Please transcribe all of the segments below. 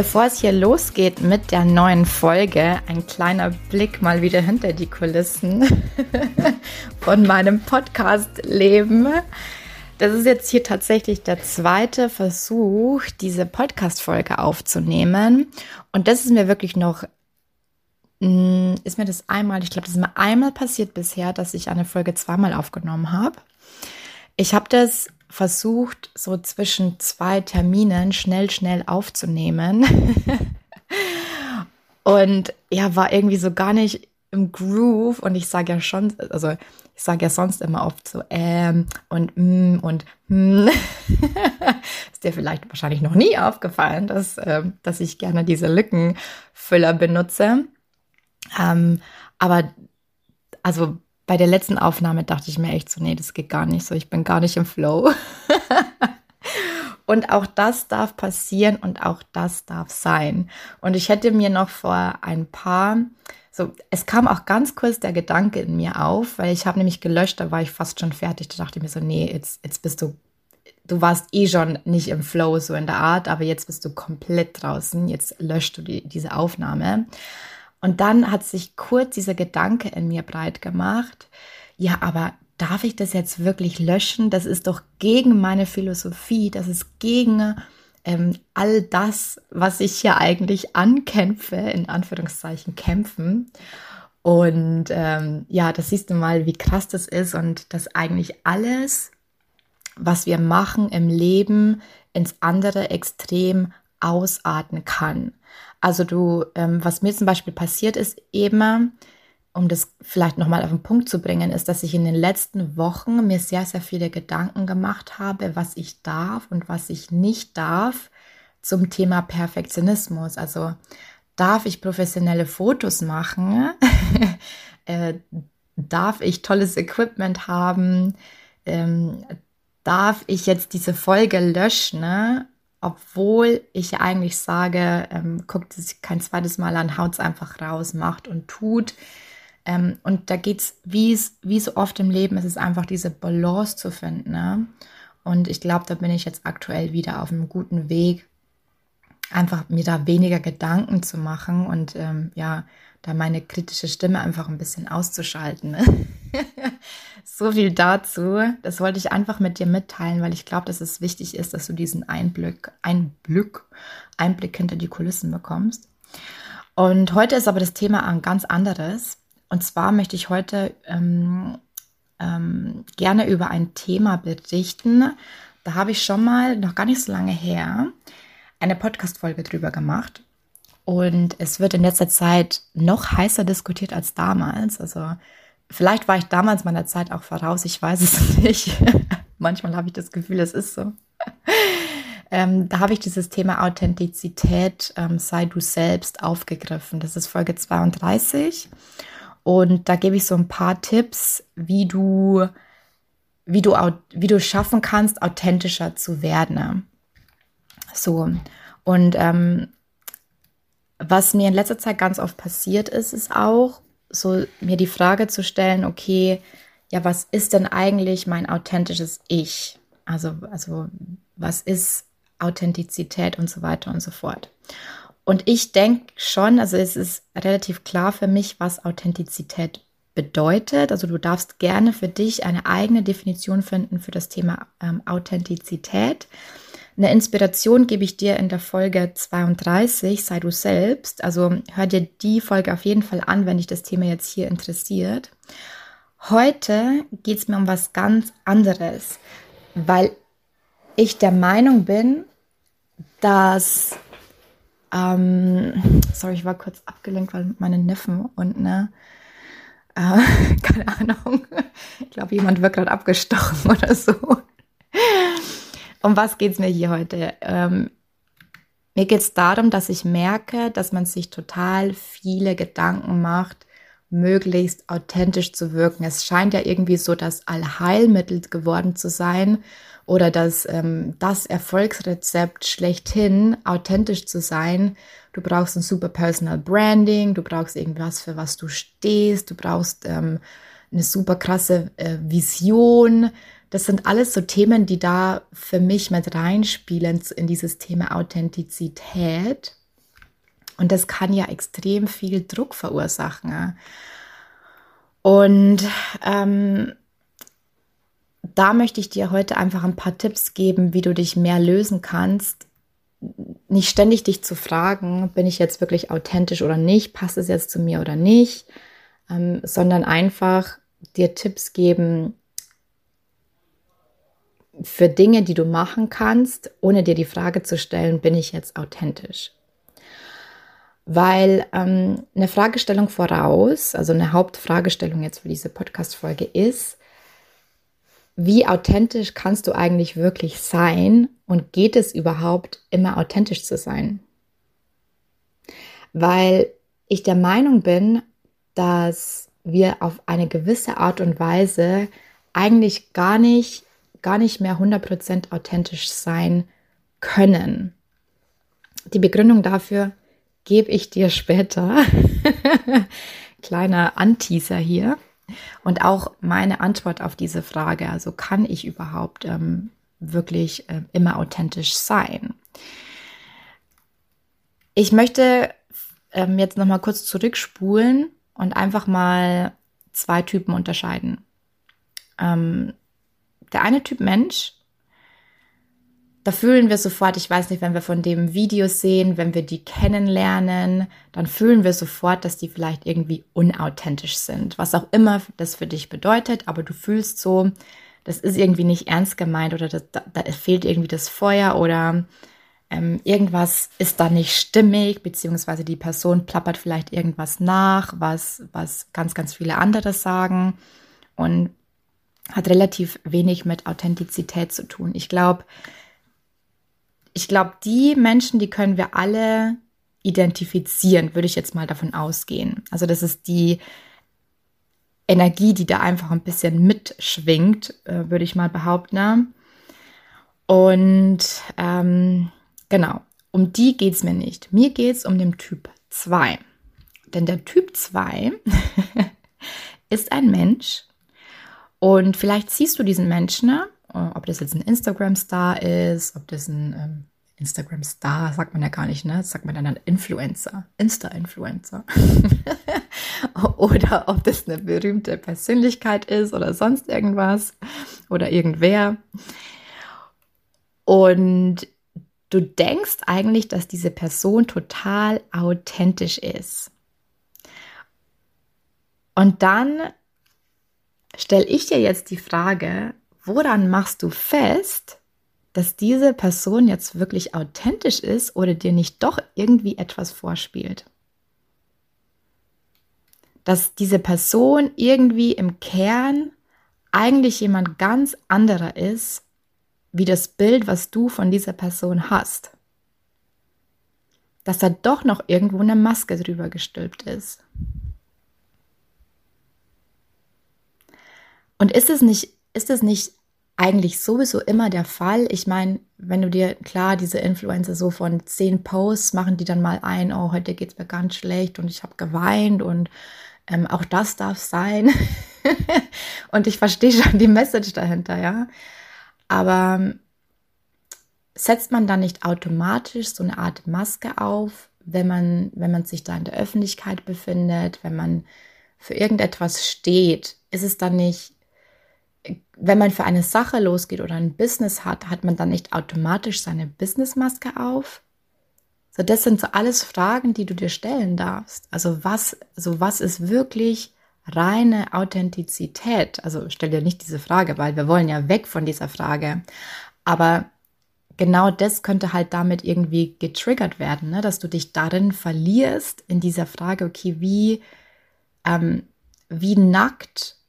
Bevor es hier losgeht mit der neuen Folge, ein kleiner Blick mal wieder hinter die Kulissen von meinem Podcast-Leben. Das ist jetzt hier tatsächlich der zweite Versuch, diese Podcast-Folge aufzunehmen. Und das ist mir wirklich noch, mm, ist mir das einmal, ich glaube, das ist mir einmal passiert bisher, dass ich eine Folge zweimal aufgenommen habe. Ich habe das versucht, so zwischen zwei Terminen schnell, schnell aufzunehmen. und ja, war irgendwie so gar nicht im Groove. Und ich sage ja schon, also ich sage ja sonst immer oft so ähm und mm und hm. Ist dir vielleicht wahrscheinlich noch nie aufgefallen, dass, äh, dass ich gerne diese Lückenfüller benutze. Ähm, aber also bei der letzten Aufnahme dachte ich mir echt so, nee, das geht gar nicht so, ich bin gar nicht im Flow. und auch das darf passieren und auch das darf sein. Und ich hätte mir noch vor ein paar, so, es kam auch ganz kurz der Gedanke in mir auf, weil ich habe nämlich gelöscht, da war ich fast schon fertig. Da dachte ich mir so, nee, jetzt, jetzt bist du, du warst eh schon nicht im Flow, so in der Art, aber jetzt bist du komplett draußen, jetzt löscht du die, diese Aufnahme. Und dann hat sich kurz dieser Gedanke in mir breit gemacht, ja, aber darf ich das jetzt wirklich löschen? Das ist doch gegen meine Philosophie, das ist gegen ähm, all das, was ich hier eigentlich ankämpfe, in Anführungszeichen kämpfen. Und ähm, ja, das siehst du mal, wie krass das ist und dass eigentlich alles, was wir machen im Leben, ins andere Extrem ausarten kann. Also du, ähm, was mir zum Beispiel passiert ist, eben, um das vielleicht nochmal auf den Punkt zu bringen, ist, dass ich in den letzten Wochen mir sehr, sehr viele Gedanken gemacht habe, was ich darf und was ich nicht darf zum Thema Perfektionismus. Also darf ich professionelle Fotos machen? äh, darf ich tolles Equipment haben? Ähm, darf ich jetzt diese Folge löschen? Ne? Obwohl ich eigentlich sage, ähm, guckt es kein zweites Mal an, haut es einfach raus, macht und tut. Ähm, und da geht es, wie so oft im Leben, ist es einfach diese Balance zu finden. Ne? Und ich glaube, da bin ich jetzt aktuell wieder auf einem guten Weg, einfach mir da weniger Gedanken zu machen und ähm, ja, da meine kritische Stimme einfach ein bisschen auszuschalten. Ne? so viel dazu. Das wollte ich einfach mit dir mitteilen, weil ich glaube, dass es wichtig ist, dass du diesen Einblick, Einblick, Einblick hinter die Kulissen bekommst. Und heute ist aber das Thema ein ganz anderes. Und zwar möchte ich heute ähm, ähm, gerne über ein Thema berichten. Da habe ich schon mal, noch gar nicht so lange her, eine Podcast-Folge drüber gemacht. Und es wird in letzter Zeit noch heißer diskutiert als damals. Also vielleicht war ich damals meiner Zeit auch voraus, ich weiß es nicht. Manchmal habe ich das Gefühl, es ist so. Ähm, da habe ich dieses Thema Authentizität, ähm, sei du selbst aufgegriffen. Das ist Folge 32. Und da gebe ich so ein paar Tipps, wie du, wie du, wie du schaffen kannst, authentischer zu werden. So. Und ähm, was mir in letzter Zeit ganz oft passiert ist, ist auch so mir die Frage zu stellen, okay, ja, was ist denn eigentlich mein authentisches Ich? Also, also was ist Authentizität und so weiter und so fort. Und ich denke schon, also es ist relativ klar für mich, was Authentizität bedeutet. Also du darfst gerne für dich eine eigene Definition finden für das Thema ähm, Authentizität. Eine Inspiration gebe ich dir in der Folge 32, sei du selbst. Also hör dir die Folge auf jeden Fall an, wenn dich das Thema jetzt hier interessiert. Heute geht es mir um was ganz anderes, weil ich der Meinung bin, dass, ähm, sorry, ich war kurz abgelenkt, weil meine Neffen und ne, Äh, keine Ahnung. Ich glaube, jemand wird gerade abgestochen oder so. Um was geht es mir hier heute? Ähm, mir geht es darum, dass ich merke, dass man sich total viele Gedanken macht, möglichst authentisch zu wirken. Es scheint ja irgendwie so das Allheilmittel geworden zu sein oder das, ähm, das Erfolgsrezept schlechthin, authentisch zu sein. Du brauchst ein super Personal Branding, du brauchst irgendwas, für was du stehst, du brauchst ähm, eine super krasse äh, Vision. Das sind alles so Themen, die da für mich mit reinspielen in dieses Thema Authentizität. Und das kann ja extrem viel Druck verursachen. Und ähm, da möchte ich dir heute einfach ein paar Tipps geben, wie du dich mehr lösen kannst. Nicht ständig dich zu fragen, bin ich jetzt wirklich authentisch oder nicht, passt es jetzt zu mir oder nicht, ähm, sondern einfach dir Tipps geben für Dinge, die du machen kannst, ohne dir die Frage zu stellen, bin ich jetzt authentisch? weil ähm, eine Fragestellung voraus, also eine Hauptfragestellung jetzt für diese Podcast-Folge ist, wie authentisch kannst du eigentlich wirklich sein und geht es überhaupt immer authentisch zu sein? Weil ich der Meinung bin, dass wir auf eine gewisse Art und Weise eigentlich gar nicht, gar nicht mehr 100% authentisch sein können. Die Begründung dafür gebe ich dir später. Kleiner Anteaser hier. Und auch meine Antwort auf diese Frage, also kann ich überhaupt ähm, wirklich äh, immer authentisch sein? Ich möchte ähm, jetzt noch mal kurz zurückspulen und einfach mal zwei Typen unterscheiden. Ähm, der eine Typ Mensch da fühlen wir sofort, ich weiß nicht, wenn wir von dem Videos sehen, wenn wir die kennenlernen, dann fühlen wir sofort, dass die vielleicht irgendwie unauthentisch sind. Was auch immer das für dich bedeutet, aber du fühlst so, das ist irgendwie nicht ernst gemeint oder das, da, da fehlt irgendwie das Feuer oder ähm, irgendwas ist da nicht stimmig, beziehungsweise die Person plappert vielleicht irgendwas nach, was, was ganz, ganz viele andere sagen und hat relativ wenig mit Authentizität zu tun. Ich glaube, ich glaube, die Menschen, die können wir alle identifizieren, würde ich jetzt mal davon ausgehen. Also das ist die Energie, die da einfach ein bisschen mitschwingt, äh, würde ich mal behaupten. Und ähm, genau, um die geht es mir nicht. Mir geht es um den Typ 2. Denn der Typ 2 ist ein Mensch und vielleicht siehst du diesen Menschen? Äh, ob das jetzt ein Instagram-Star ist, ob das ein ähm, Instagram-Star, sagt man ja gar nicht, ne? Das sagt man dann Influencer, Insta-Influencer. oder ob das eine berühmte Persönlichkeit ist oder sonst irgendwas oder irgendwer. Und du denkst eigentlich, dass diese Person total authentisch ist. Und dann stelle ich dir jetzt die Frage, woran machst du fest, dass diese Person jetzt wirklich authentisch ist oder dir nicht doch irgendwie etwas vorspielt? Dass diese Person irgendwie im Kern eigentlich jemand ganz anderer ist, wie das Bild, was du von dieser Person hast. Dass da doch noch irgendwo eine Maske drüber gestülpt ist. Und ist es nicht, ist es nicht eigentlich sowieso immer der Fall. Ich meine, wenn du dir, klar, diese Influencer so von zehn Posts machen die dann mal ein, oh, heute geht es mir ganz schlecht und ich habe geweint und ähm, auch das darf sein. und ich verstehe schon die Message dahinter, ja. Aber ähm, setzt man dann nicht automatisch so eine Art Maske auf, wenn man, wenn man sich da in der Öffentlichkeit befindet, wenn man für irgendetwas steht, ist es dann nicht wenn man für eine Sache losgeht oder ein Business hat, hat man dann nicht automatisch seine Businessmaske auf? So, das sind so alles Fragen, die du dir stellen darfst. Also was, also was ist wirklich reine Authentizität? Also stell dir nicht diese Frage, weil wir wollen ja weg von dieser Frage. Aber genau das könnte halt damit irgendwie getriggert werden, ne? dass du dich darin verlierst in dieser Frage, okay, wie, ähm, wie nackt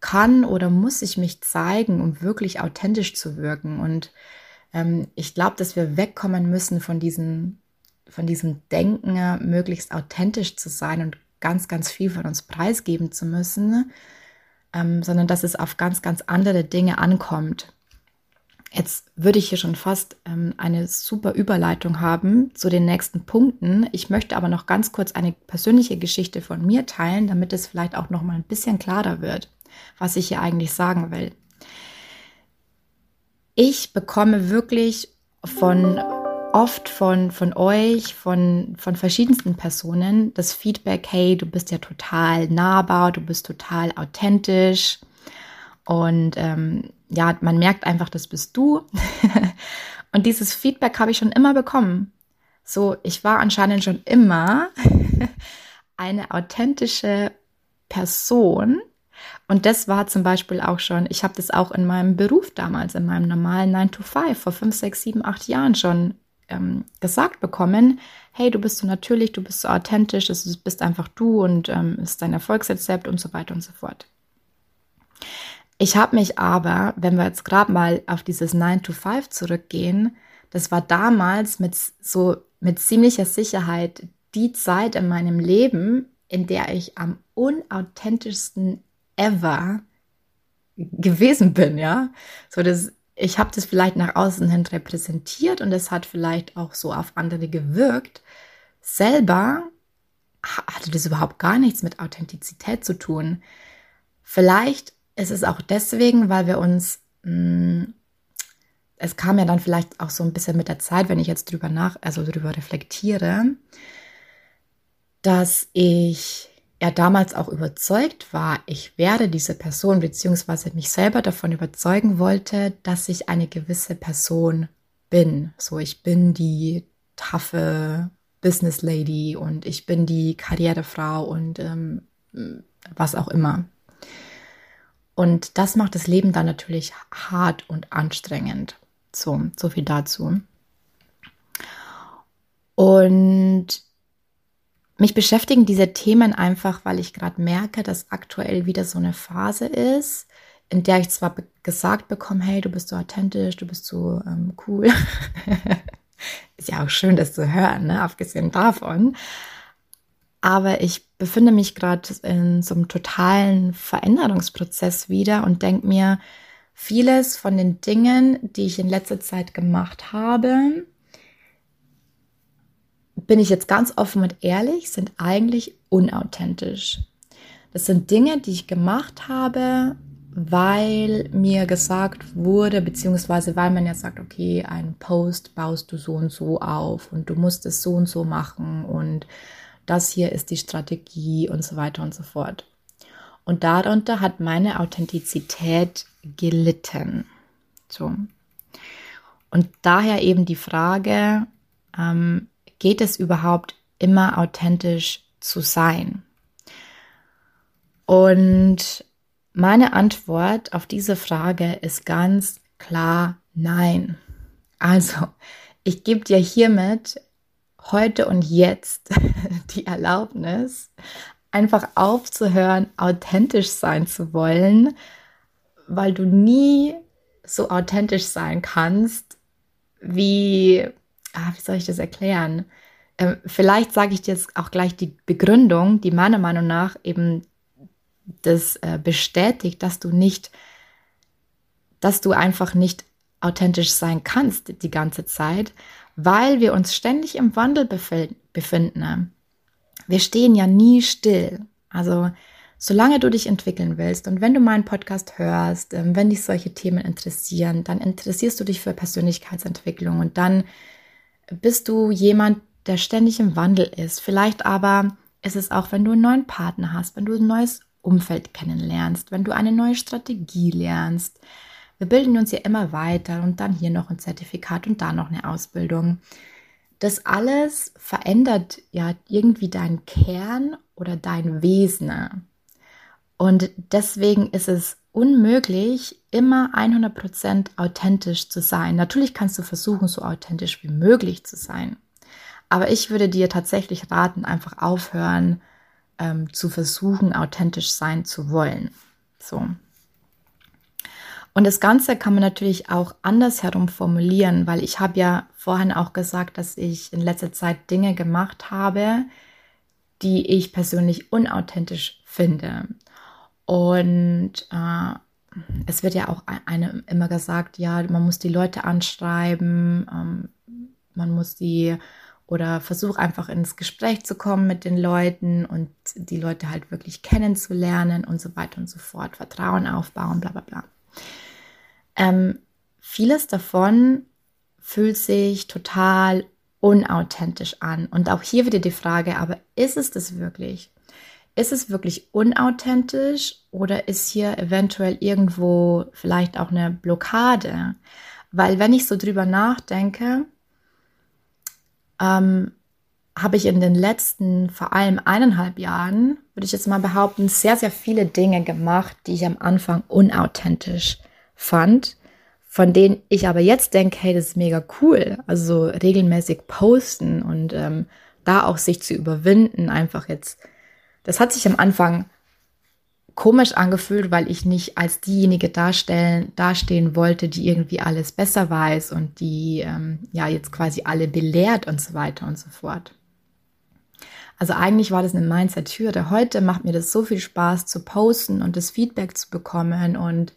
kann oder muss ich mich zeigen, um wirklich authentisch zu wirken. Und ähm, ich glaube, dass wir wegkommen müssen von diesem, von diesem Denken, möglichst authentisch zu sein und ganz, ganz viel von uns preisgeben zu müssen, ähm, sondern dass es auf ganz, ganz andere Dinge ankommt. Jetzt würde ich hier schon fast ähm, eine super Überleitung haben zu den nächsten Punkten. Ich möchte aber noch ganz kurz eine persönliche Geschichte von mir teilen, damit es vielleicht auch noch mal ein bisschen klarer wird, was ich hier eigentlich sagen will. Ich bekomme wirklich von oft von, von euch, von, von verschiedensten Personen das Feedback, hey, du bist ja total nahbar, du bist total authentisch. Und ähm, ja, man merkt einfach, das bist du. und dieses Feedback habe ich schon immer bekommen. So, ich war anscheinend schon immer eine authentische Person. Und das war zum Beispiel auch schon, ich habe das auch in meinem Beruf damals, in meinem normalen 9 to 5, vor 5, 6, 7, 8 Jahren schon ähm, gesagt bekommen, hey, du bist so natürlich, du bist so authentisch, du bist einfach du und ähm, ist dein Erfolgsrezept und so weiter und so fort. Ich habe mich aber, wenn wir jetzt gerade mal auf dieses 9 to 5 zurückgehen, das war damals mit so mit ziemlicher Sicherheit die Zeit in meinem Leben, in der ich am unauthentischsten ever gewesen bin, ja. So das ich habe das vielleicht nach außen hin repräsentiert und es hat vielleicht auch so auf andere gewirkt. Selber hatte das überhaupt gar nichts mit Authentizität zu tun. Vielleicht ist es auch deswegen, weil wir uns, mh, hm, es kam ja dann vielleicht auch so ein bisschen mit der Zeit, wenn ich jetzt drüber nach, also drüber reflektiere, dass ich er damals auch überzeugt war, ich werde diese Person beziehungsweise mich selber davon überzeugen wollte, dass ich eine gewisse Person bin. So, ich bin die taffe Business Lady und ich bin die Karrierefrau und ähm, was auch immer. Und das macht das Leben dann natürlich hart und anstrengend. So, so viel dazu. Und mich beschäftigen diese Themen einfach, weil ich gerade merke, dass aktuell wieder so eine Phase ist, in der ich zwar gesagt bekomme, hey, du bist so authentisch, du bist so ähm, cool. ist ja auch schön, das zu hören, ne? abgesehen davon. Aber ich befinde mich gerade in so einem totalen Veränderungsprozess wieder und denke mir, vieles von den Dingen, die ich in letzter Zeit gemacht habe, bin ich jetzt ganz offen und ehrlich, sind eigentlich unauthentisch. Das sind Dinge, die ich gemacht habe, weil mir gesagt wurde, beziehungsweise weil man ja sagt, okay, einen Post baust du so und so auf und du musst es so und so machen und das hier ist die Strategie und so weiter und so fort. Und darunter hat meine Authentizität gelitten. So. Und daher eben die Frage, ähm, geht es überhaupt immer authentisch zu sein? Und meine Antwort auf diese Frage ist ganz klar nein. Also, ich gebe dir hiermit heute und jetzt die Erlaubnis, einfach aufzuhören, authentisch sein zu wollen, weil du nie so authentisch sein kannst, wie ah, wie soll ich das erklären? Ähm, vielleicht sage ich dir jetzt auch gleich die Begründung, die meiner Meinung nach eben das äh, bestätigt, dass du nicht, dass du einfach nicht authentisch sein kannst die ganze Zeit, weil wir uns ständig im Wandel befinden. Wir stehen ja nie still. Also solange du dich entwickeln willst und wenn du meinen Podcast hörst, ähm, wenn dich solche Themen interessieren, dann interessierst du dich für Persönlichkeitsentwicklung und dann bist du jemand, der ständig im Wandel ist. Vielleicht aber ist es auch, wenn du einen neuen Partner hast, wenn du ein neues Umfeld kennenlernst, wenn du eine neue Strategie lernst. Wir bilden uns ja immer weiter und dann hier noch ein Zertifikat und da noch eine Ausbildung. Das alles verändert ja irgendwie deinen Kern oder dein Wesen. Und deswegen ist es unmöglich, immer 100% authentisch zu sein. Natürlich kannst du versuchen, so authentisch wie möglich zu sein. Aber ich würde dir tatsächlich raten, einfach aufhören, ähm, zu versuchen, authentisch sein zu wollen. So. Und das Ganze kann man natürlich auch andersherum formulieren, weil ich habe ja vorhin auch gesagt, dass ich in letzter Zeit Dinge gemacht habe, die ich persönlich unauthentisch finde. Und äh, es wird ja auch eine, immer gesagt, ja, man muss die Leute anschreiben, ähm, man muss die oder versuch einfach ins Gespräch zu kommen mit den Leuten und die Leute halt wirklich kennenzulernen und so weiter und so fort, Vertrauen aufbauen, bla bla bla. Ähm, vieles davon fühlt sich total unauthentisch an. Und auch hier wieder die Frage, aber ist es das wirklich? Ist es wirklich unauthentisch oder ist hier eventuell irgendwo vielleicht auch eine Blockade? Weil wenn ich so drüber nachdenke, ähm, habe ich in den letzten vor allem eineinhalb Jahren, würde ich jetzt mal behaupten, sehr, sehr viele Dinge gemacht, die ich am Anfang unauthentisch fand, von denen ich aber jetzt denke, hey, das ist mega cool. Also regelmäßig posten und ähm, da auch sich zu überwinden, einfach jetzt. Das hat sich am Anfang komisch angefühlt, weil ich nicht als diejenige darstellen, dastehen wollte, die irgendwie alles besser weiß und die ähm, ja jetzt quasi alle belehrt und so weiter und so fort. Also eigentlich war das eine Mindset-Hürde. Heute macht mir das so viel Spaß zu posten und das Feedback zu bekommen und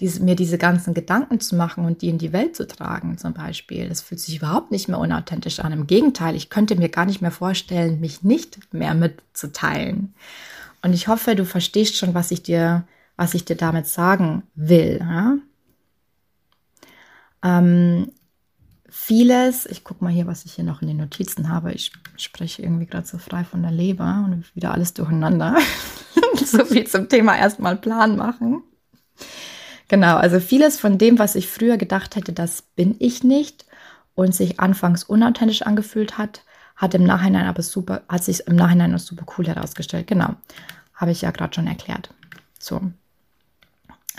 diese, mir diese ganzen Gedanken zu machen und die in die Welt zu tragen, zum Beispiel. Das fühlt sich überhaupt nicht mehr unauthentisch an. Im Gegenteil, ich könnte mir gar nicht mehr vorstellen, mich nicht mehr mitzuteilen. Und ich hoffe, du verstehst schon, was ich dir, was ich dir damit sagen will. Ja? Ähm, vieles, ich gucke mal hier, was ich hier noch in den Notizen habe. Ich spreche irgendwie gerade so frei von der Leber und wieder alles durcheinander. so viel zum Thema erstmal Plan machen. Genau, also vieles von dem, was ich früher gedacht hätte, das bin ich nicht und sich anfangs unauthentisch angefühlt hat, hat im Nachhinein aber super, hat sich im Nachhinein auch super cool herausgestellt. Genau, habe ich ja gerade schon erklärt. So,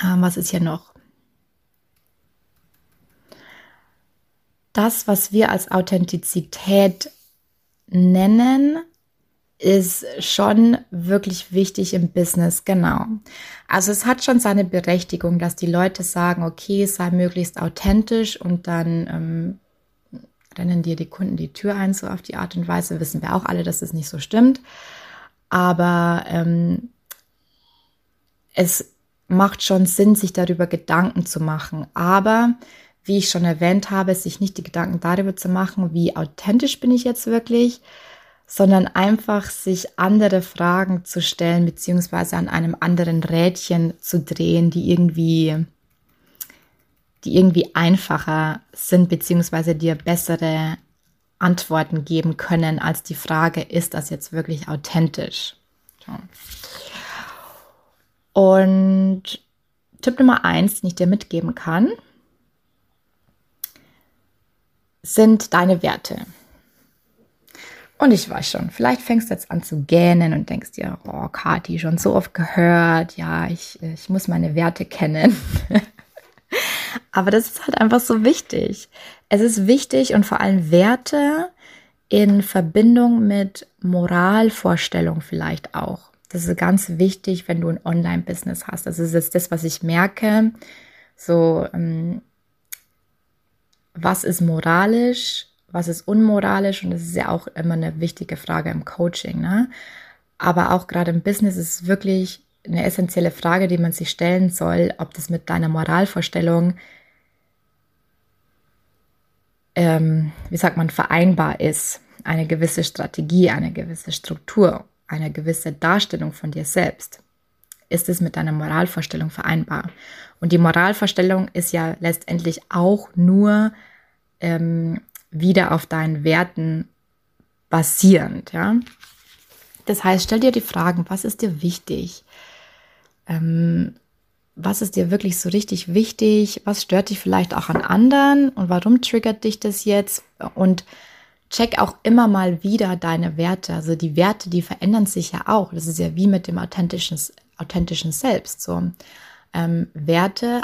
ähm, was ist hier noch? Das, was wir als Authentizität nennen, ist schon wirklich wichtig im Business, genau. Also es hat schon seine Berechtigung, dass die Leute sagen, okay, sei möglichst authentisch und dann ähm, rennen dir die Kunden die Tür ein, so auf die Art und Weise. Wissen wir auch alle, dass es nicht so stimmt. Aber ähm, es macht schon Sinn, sich darüber Gedanken zu machen. Aber wie ich schon erwähnt habe, sich nicht die Gedanken darüber zu machen, wie authentisch bin ich jetzt wirklich, sondern einfach sich andere Fragen zu stellen, beziehungsweise an einem anderen Rädchen zu drehen, die irgendwie, die irgendwie einfacher sind, beziehungsweise dir bessere Antworten geben können, als die Frage, ist das jetzt wirklich authentisch? Und Tipp Nummer eins, den ich dir mitgeben kann, sind deine Werte. Und ich weiß schon, vielleicht fängst du jetzt an zu gähnen und denkst dir, oh, Kati, schon so oft gehört, ja, ich, ich muss meine Werte kennen. Aber das ist halt einfach so wichtig. Es ist wichtig und vor allem Werte in Verbindung mit Moralvorstellung vielleicht auch. Das ist ganz wichtig, wenn du ein Online-Business hast. Das ist jetzt das, was ich merke. So, ähm, was ist moralisch? Was ist unmoralisch und das ist ja auch immer eine wichtige Frage im Coaching. Ne? Aber auch gerade im Business ist es wirklich eine essentielle Frage, die man sich stellen soll, ob das mit deiner Moralvorstellung, ähm, wie sagt man, vereinbar ist. Eine gewisse Strategie, eine gewisse Struktur, eine gewisse Darstellung von dir selbst. Ist es mit deiner Moralvorstellung vereinbar? Und die Moralvorstellung ist ja letztendlich auch nur ähm, wieder auf deinen Werten basierend, ja. Das heißt, stell dir die Fragen, was ist dir wichtig? Ähm, was ist dir wirklich so richtig wichtig? Was stört dich vielleicht auch an anderen? Und warum triggert dich das jetzt? Und check auch immer mal wieder deine Werte. Also die Werte, die verändern sich ja auch. Das ist ja wie mit dem authentischen, authentischen Selbst. So ähm, Werte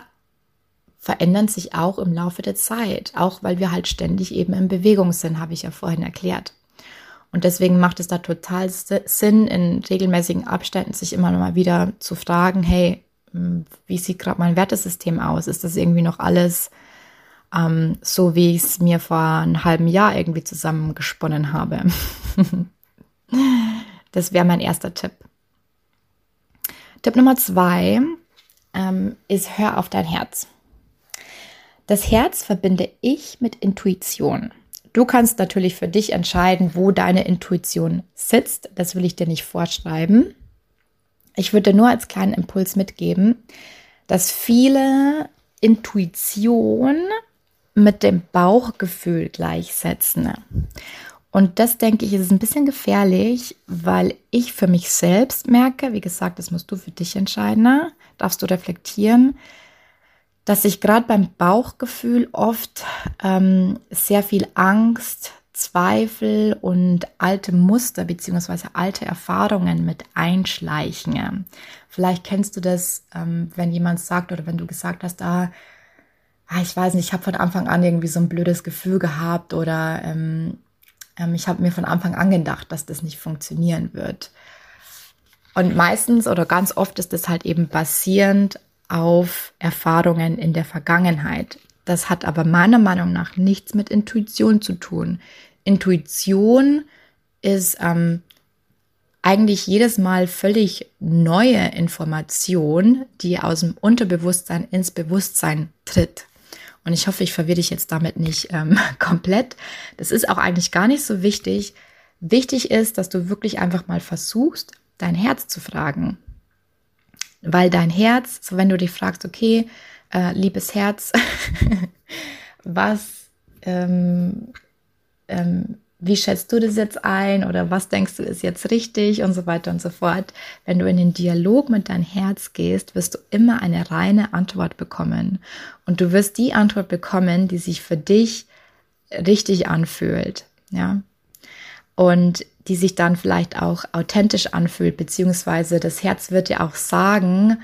verändern sich auch im Laufe der Zeit, auch weil wir halt ständig eben in Bewegung sind, habe ich ja vorhin erklärt. Und deswegen macht es da total Sinn, in regelmäßigen Abständen sich immer noch mal wieder zu fragen, hey, hm, wie sieht gerade mein Wertesystem aus? Ist das irgendwie noch alles ähm, so, wie ich es mir vor einem halben Jahr irgendwie zusammengesponnen habe? das wäre mein erster Tipp. Tipp Nummer zwei ähm, ist, hör auf dein Herz. Das Herz verbinde ich mit Intuition. Du kannst natürlich für dich entscheiden, wo deine Intuition sitzt. Das will ich dir nicht vorschreiben. Ich würde nur als kleinen Impuls mitgeben, dass viele Intuition mit dem Bauchgefühl gleichsetzen. Und das denke ich, ist ein bisschen gefährlich, weil ich für mich selbst merke, wie gesagt, das musst du für dich entscheiden, darfst du reflektieren, dass ich gerade beim Bauchgefühl oft ähm, sehr viel Angst, Zweifel und alte Muster beziehungsweise alte Erfahrungen mit einschleichen. Vielleicht kennst du das, ähm, wenn jemand sagt oder wenn du gesagt hast, ah, ah ich weiß nicht, ich habe von Anfang an irgendwie so ein blödes Gefühl gehabt oder ähm, ähm, ich habe mir von Anfang an gedacht, dass das nicht funktionieren wird. Und meistens oder ganz oft ist das halt eben basierend auf Erfahrungen in der Vergangenheit. Das hat aber meiner Meinung nach nichts mit Intuition zu tun. Intuition ist ähm, eigentlich jedes Mal völlig neue Information, die aus dem Unterbewusstsein ins Bewusstsein tritt. Und ich hoffe, ich verwirre dich jetzt damit nicht ähm, komplett. Das ist auch eigentlich gar nicht so wichtig. Wichtig ist, dass du wirklich einfach mal versuchst, dein Herz zu fragen. Weil dein Herz, so wenn du dich fragst, okay, äh, liebes Herz, was, ähm, ähm, wie schätzt du das jetzt ein oder was denkst du ist jetzt richtig und so weiter und so fort. Wenn du in den Dialog mit deinem Herz gehst, wirst du immer eine reine Antwort bekommen. Und du wirst die Antwort bekommen, die sich für dich richtig anfühlt. Ja. Und die sich dann vielleicht auch authentisch anfühlt, beziehungsweise das Herz wird dir auch sagen,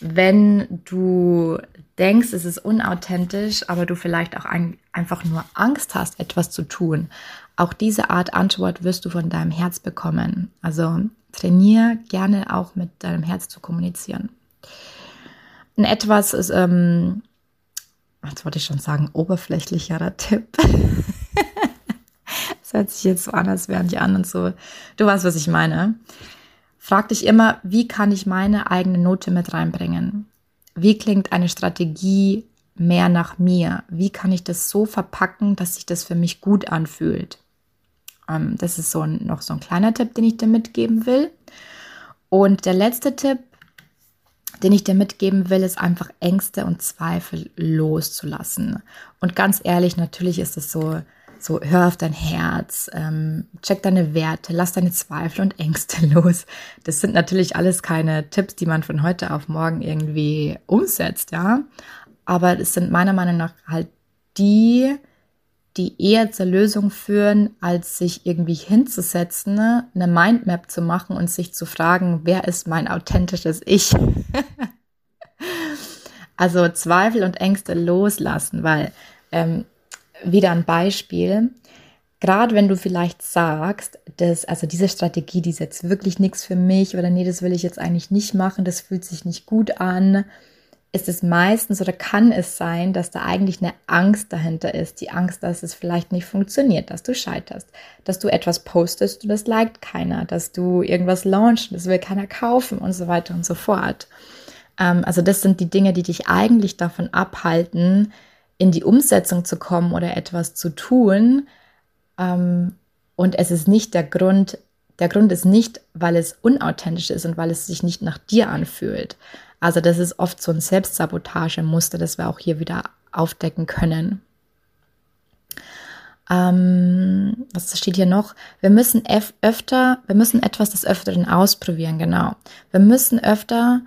wenn du denkst, es ist unauthentisch, aber du vielleicht auch ein, einfach nur Angst hast, etwas zu tun. Auch diese Art Antwort wirst du von deinem Herz bekommen. Also trainiere gerne auch mit deinem Herz zu kommunizieren. Ein etwas ist, ähm, jetzt wollte ich schon sagen, oberflächlicherer Tipp. Das hört sich jetzt so an, als wären die anderen so. Du weißt, was ich meine. Frag dich immer, wie kann ich meine eigene Note mit reinbringen? Wie klingt eine Strategie mehr nach mir? Wie kann ich das so verpacken, dass sich das für mich gut anfühlt? Ähm, das ist so ein, noch so ein kleiner Tipp, den ich dir mitgeben will. Und der letzte Tipp, den ich dir mitgeben will, ist einfach Ängste und Zweifel loszulassen. Und ganz ehrlich, natürlich ist es so, so, hör auf dein Herz, ähm, check deine Werte, lass deine Zweifel und Ängste los. Das sind natürlich alles keine Tipps, die man von heute auf morgen irgendwie umsetzt, ja. Aber es sind meiner Meinung nach halt die, die eher zur Lösung führen, als sich irgendwie hinzusetzen, ne, eine Mindmap zu machen und sich zu fragen, wer ist mein authentisches Ich? also Zweifel und Ängste loslassen, weil ähm, wieder ein Beispiel. Gerade wenn du vielleicht sagst, dass, also diese Strategie, die ist jetzt wirklich nichts für mich oder nee, das will ich jetzt eigentlich nicht machen, das fühlt sich nicht gut an, ist es meistens oder kann es sein, dass da eigentlich eine Angst dahinter ist. Die Angst, dass es vielleicht nicht funktioniert, dass du scheiterst, dass du etwas postest und das liked keiner, dass du irgendwas launchst, das will keiner kaufen und so weiter und so fort. Ähm, also das sind die Dinge, die dich eigentlich davon abhalten, in die Umsetzung zu kommen oder etwas zu tun. Ähm, und es ist nicht der Grund, der Grund ist nicht, weil es unauthentisch ist und weil es sich nicht nach dir anfühlt. Also das ist oft so ein Selbstsabotagemuster, das wir auch hier wieder aufdecken können. Ähm, was steht hier noch? Wir müssen öfter, wir müssen etwas des Öfteren ausprobieren, genau. Wir müssen öfter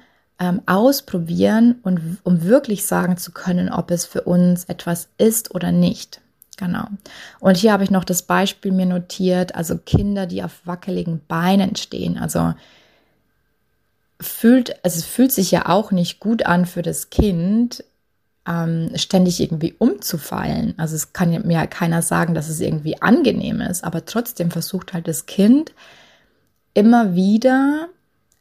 ähm, ausprobieren und um wirklich sagen zu können, ob es für uns etwas ist oder nicht. Genau. Und hier habe ich noch das Beispiel mir notiert, also Kinder, die auf wackeligen Beinen stehen. Also fühlt, also es fühlt sich ja auch nicht gut an für das Kind, ähm, ständig irgendwie umzufallen. Also es kann mir keiner sagen, dass es irgendwie angenehm ist, aber trotzdem versucht halt das Kind immer wieder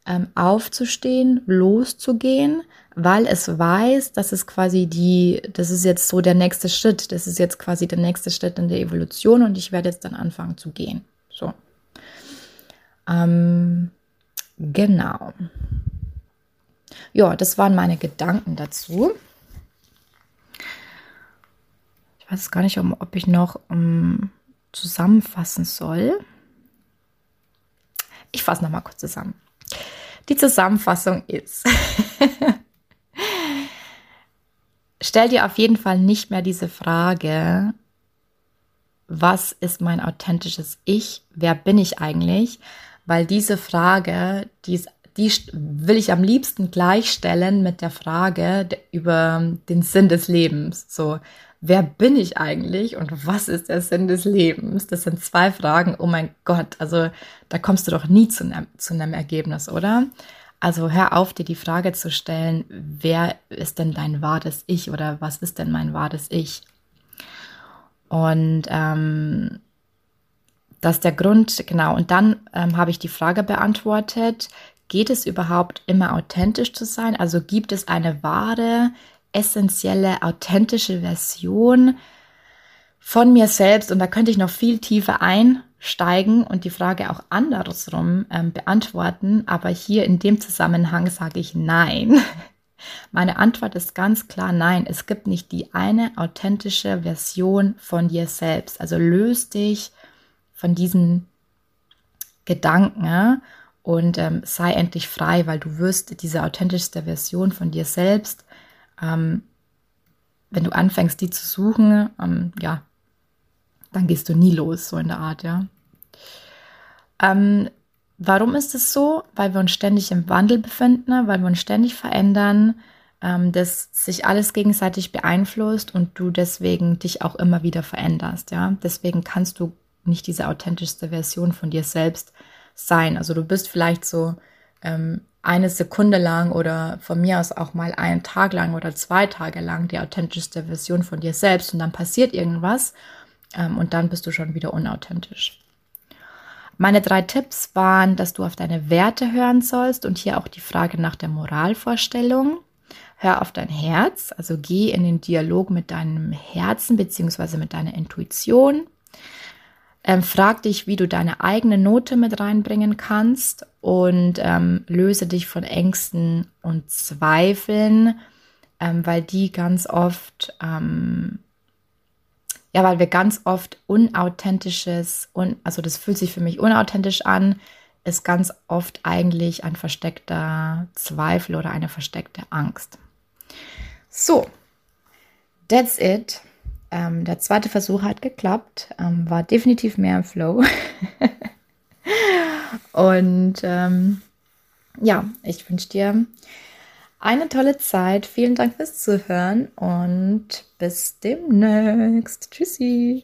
ähm, aufzustehen, loszugehen, weil es weiß, dass es quasi die, das ist jetzt so der nächste Schritt, das ist jetzt quasi der nächste Schritt in der Evolution und ich werde jetzt dann anfangen zu gehen. So. Ähm, genau. Ja, das waren meine Gedanken dazu. Ich weiß gar nicht, ob ich noch um, ähm, zusammenfassen soll. Ich fasse noch mal kurz zusammen. Die Zusammenfassung ist, stell dir auf jeden Fall nicht mehr diese Frage, was ist mein authentisches Ich? Wer bin ich eigentlich? Weil diese Frage, die, die will ich am liebsten gleichstellen mit der Frage über den Sinn des Lebens. So, wer bin ich eigentlich und was ist der Sinn des Lebens? Das sind zwei Fragen. Oh mein Gott, also da kommst du doch nie zu, ne, zu einem Ergebnis, oder? Also hör auf, dir die Frage zu stellen, wer ist denn dein wahres Ich oder was ist denn mein wahres Ich? Und ähm, das ist der Grund, genau. Und dann ähm, habe ich die Frage beantwortet, geht es überhaupt immer authentisch zu sein? Also gibt es eine wahre, essentielle, authentische Version von mir selbst? Und da könnte ich noch viel tiefer ein steigen und die Frage auch andersrum ähm, beantworten. Aber hier in dem Zusammenhang sage ich nein. Meine Antwort ist ganz klar nein. Es gibt nicht die eine authentische Version von dir selbst. Also löst dich von diesen Gedanken und ähm, sei endlich frei, weil du wirst diese authentischste Version von dir selbst, ähm, wenn du anfängst, die zu suchen, ähm, ja, dann gehst du nie los, so in der Art, ja. Ähm, warum ist es so? Weil wir uns ständig im Wandel befinden, weil wir uns ständig verändern, ähm, dass sich alles gegenseitig beeinflusst und du deswegen dich auch immer wieder veränderst, ja. Deswegen kannst du nicht diese authentischste Version von dir selbst sein. Also du bist vielleicht so ähm, eine Sekunde lang oder von mir aus auch mal einen Tag lang oder zwei Tage lang die authentischste Version von dir selbst und dann passiert irgendwas ähm, und dann bist du schon wieder unauthentisch. Meine drei Tipps waren, dass du auf deine Werte hören sollst und hier auch die Frage nach der Moralvorstellung. Hör auf dein Herz, also geh in den Dialog mit deinem Herzen bzw. mit deiner Intuition. Ähm, frag dich, wie du deine eigene Note mit reinbringen kannst und ähm, löse dich von Ängsten und Zweifeln, ähm, weil die ganz oft ähm, ja, weil wir ganz oft unauthentisches, un, also das fühlt sich für mich unauthentisch an, ist ganz oft eigentlich ein versteckter Zweifel oder eine versteckte Angst. So, that's it. Ähm, der zweite Versuch hat geklappt, ähm, war definitiv mehr im Flow. Und ähm, ja, ich wünsche dir eine tolle Zeit. Vielen Dank fürs Zuhören und bis demnächst. Tschüssi.